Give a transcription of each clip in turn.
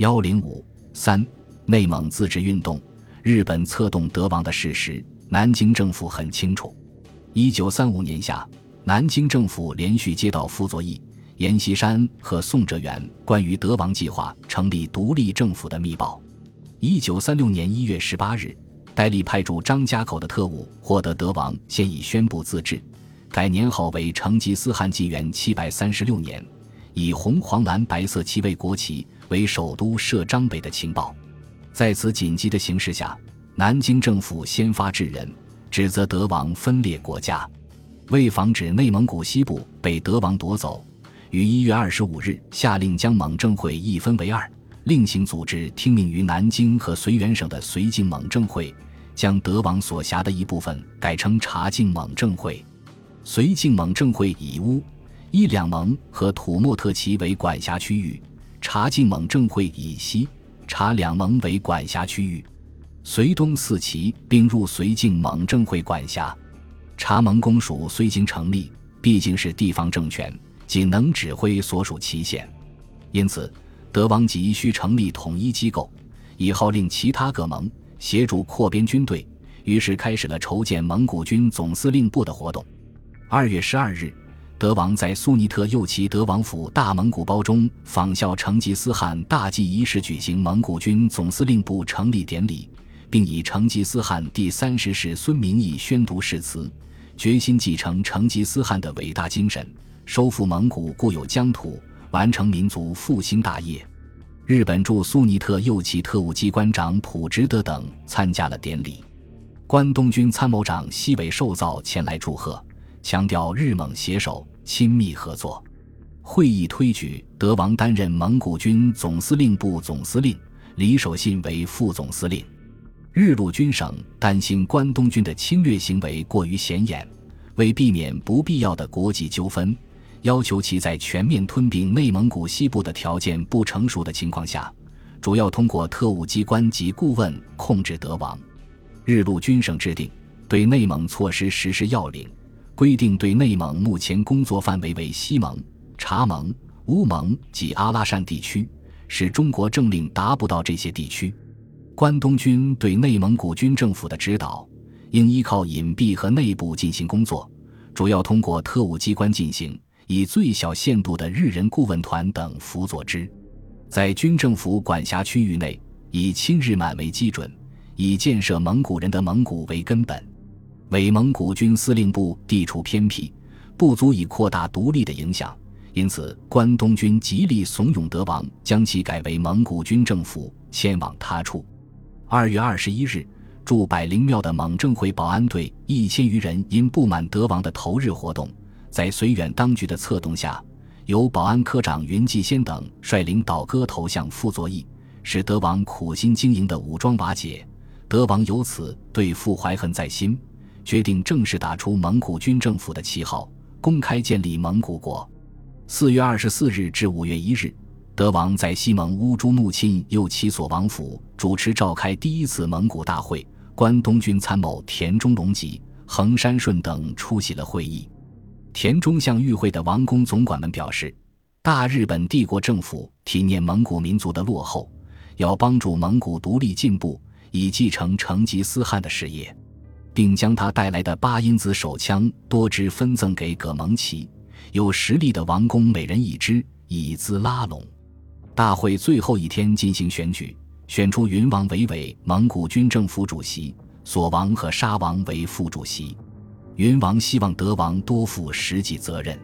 幺零五三，内蒙自治运动，日本策动德王的事实，南京政府很清楚。一九三五年夏，南京政府连续接到傅作义、阎锡山和宋哲元关于德王计划成立独立政府的密报。一九三六年一月十八日，戴笠派驻张家口的特务获得德王现已宣布自治，改年号为成吉思汗纪元七百三十六年，以红黄蓝白色旗为国旗。为首都设张北的情报，在此紧急的形势下，南京政府先发制人，指责德王分裂国家。为防止内蒙古西部被德王夺走，于一月二十五日下令将蒙政会一分为二，另行组织听命于南京和绥远省的绥靖蒙政会，将德王所辖的一部分改称察靖蒙政会。绥靖蒙政会以乌、伊两蒙和土默特旗为管辖区域。察靖蒙正会以西、察两蒙为管辖区域，绥东四旗并入绥靖蒙正会管辖。察蒙公署虽经成立，毕竟是地方政权，仅能指挥所属旗县，因此德王急需成立统一机构，以号令其他各蒙协助扩编军队，于是开始了筹建蒙古军总司令部的活动。二月十二日。德王在苏尼特右旗德王府大蒙古包中仿效成吉思汗大祭仪式举行蒙古军总司令部成立典礼，并以成吉思汗第三十世孙明义宣读誓词，决心继承成吉思汗的伟大精神，收复蒙古固有疆土，完成民族复兴大业。日本驻苏尼特右旗特务机关长普直德等参加了典礼，关东军参谋长西尾寿造前来祝贺，强调日蒙携手。亲密合作，会议推举德王担任蒙古军总司令部总司令，李守信为副总司令。日陆军省担心关东军的侵略行为过于显眼，为避免不必要的国际纠纷，要求其在全面吞并内蒙古西部的条件不成熟的情况下，主要通过特务机关及顾问控制德王。日陆军省制定对内蒙措施实施要领。规定对内蒙目前工作范围为西蒙、察蒙、乌蒙及阿拉善地区，使中国政令达不到这些地区。关东军对内蒙古军政府的指导，应依靠隐蔽和内部进行工作，主要通过特务机关进行，以最小限度的日人顾问团等辅佐之。在军政府管辖区域内，以亲日满为基准，以建设蒙古人的蒙古为根本。伪蒙古军司令部地处偏僻，不足以扩大独立的影响，因此关东军极力怂恿德王将其改为蒙古军政府，迁往他处。二月二十一日，驻百灵庙的蒙政会保安队一千余人因不满德王的投日活动，在绥远当局的策动下，由保安科长云继先等率领倒戈投向傅作义，使德王苦心经营的武装瓦解。德王由此对傅怀恨在心。决定正式打出蒙古军政府的旗号，公开建立蒙古国。四月二十四日至五月一日，德王在西蒙乌珠穆沁右旗所王府主持召开第一次蒙古大会，关东军参谋田中隆吉、横山顺等出席了会议。田中向与会的王公总管们表示，大日本帝国政府体念蒙古民族的落后，要帮助蒙古独立进步，以继承成吉思汗的事业。并将他带来的八音子手枪多支分赠给葛蒙奇，有实力的王公每人一支，以资拉拢。大会最后一天进行选举，选出云王为伪蒙古军政府主席，索王和沙王为副主席。云王希望德王多负实际责任。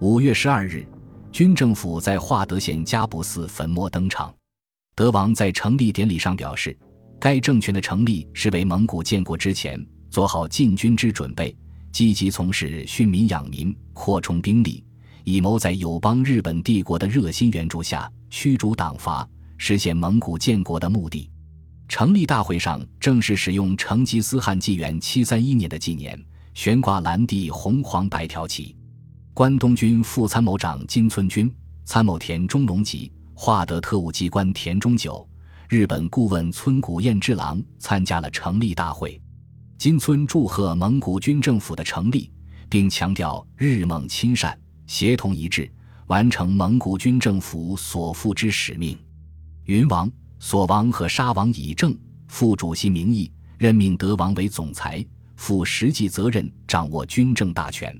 五月十二日，军政府在化德县加布寺坟墓登场。德王在成立典礼上表示，该政权的成立是为蒙古建国之前。做好进军之准备，积极从事训民养民、扩充兵力，以谋在友邦日本帝国的热心援助下驱逐党阀，实现蒙古建国的目的。成立大会上正式使用成吉思汗纪元七三一年的纪年，悬挂蓝地红黄白条旗。关东军副参谋长金村君、参谋田中隆吉、化德特务机关田中久、日本顾问村谷彦之郎参加了成立大会。金村祝贺蒙古军政府的成立，并强调日蒙亲善，协同一致，完成蒙古军政府所负之使命。云王、索王和沙王以正副主席名义任命德王为总裁，负实际责任，掌握军政大权。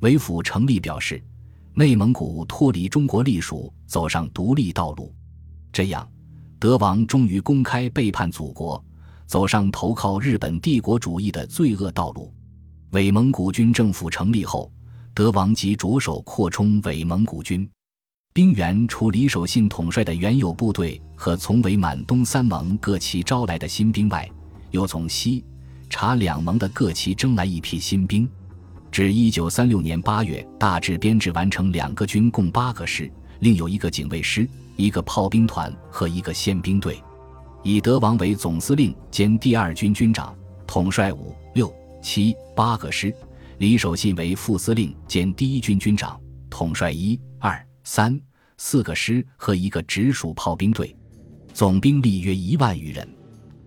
韦府成立表示，内蒙古脱离中国隶属，走上独立道路。这样，德王终于公开背叛祖国，走上投靠日本帝国主义的罪恶道路。伪蒙古军政府成立后，德王即着手扩充伪蒙古军兵员，除李守信统帅的原有部队和从伪满东三盟各旗招来的新兵外，又从西察两盟的各旗征来一批新兵。至一九三六年八月，大致编制完成两个军，共八个师，另有一个警卫师、一个炮兵团和一个宪兵队，以德王为总司令兼第二军军长，统帅五六。七八个师，李守信为副司令兼第一军军长，统帅一二三四个师和一个直属炮兵队，总兵力约一万余人。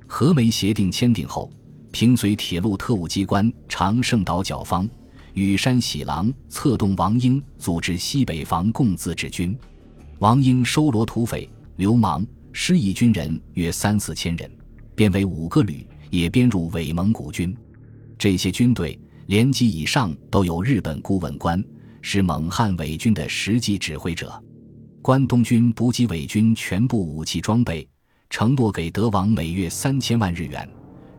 和美协定签订后，平绥铁路特务机关长胜岛角方、羽山喜郎策动王英组织西北防共自治军，王英收罗土匪、流氓、失意军人约三四千人，编为五个旅，也编入伪蒙古军。这些军队连级以上都有日本顾问官，是蒙汉伪军的实际指挥者。关东军补给伪军全部武器装备，承诺给德王每月三千万日元，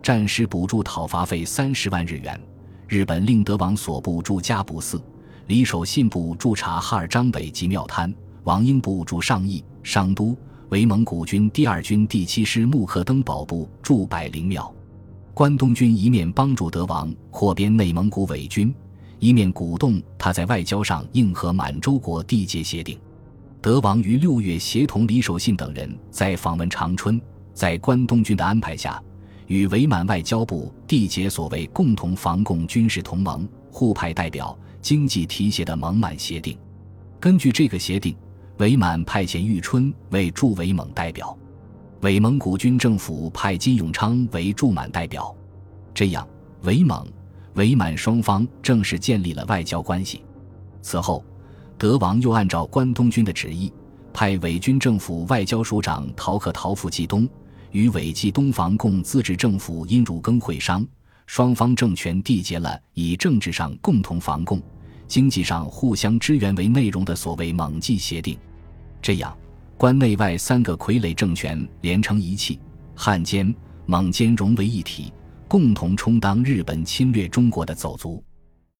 战时补助讨伐费三十万日元。日本令德王所部驻加布寺，李守信部驻察哈尔张北及庙滩，王英部驻上义、商都，伪蒙古军第二军第七师木克登堡部驻百灵庙。关东军一面帮助德王扩编内蒙古伪军，一面鼓动他在外交上应和满洲国缔结协定。德王于六月协同李守信等人在访问长春，在关东军的安排下，与伪满外交部缔结所谓共同防共军事同盟、互派代表、经济提携的蒙满协定。根据这个协定，伪满派遣玉春为驻伪蒙代表。伪蒙古军政府派金永昌为驻满代表，这样伪蒙、伪满双方正式建立了外交关系。此后，德王又按照关东军的旨意，派伪军政府外交署长陶克陶赴冀东，与伪冀东防共自治政府殷汝耕会商，双方政权缔结了以政治上共同防共、经济上互相支援为内容的所谓蒙冀协定。这样。关内外三个傀儡政权连成一气，汉奸、蒙奸融为一体，共同充当日本侵略中国的走卒。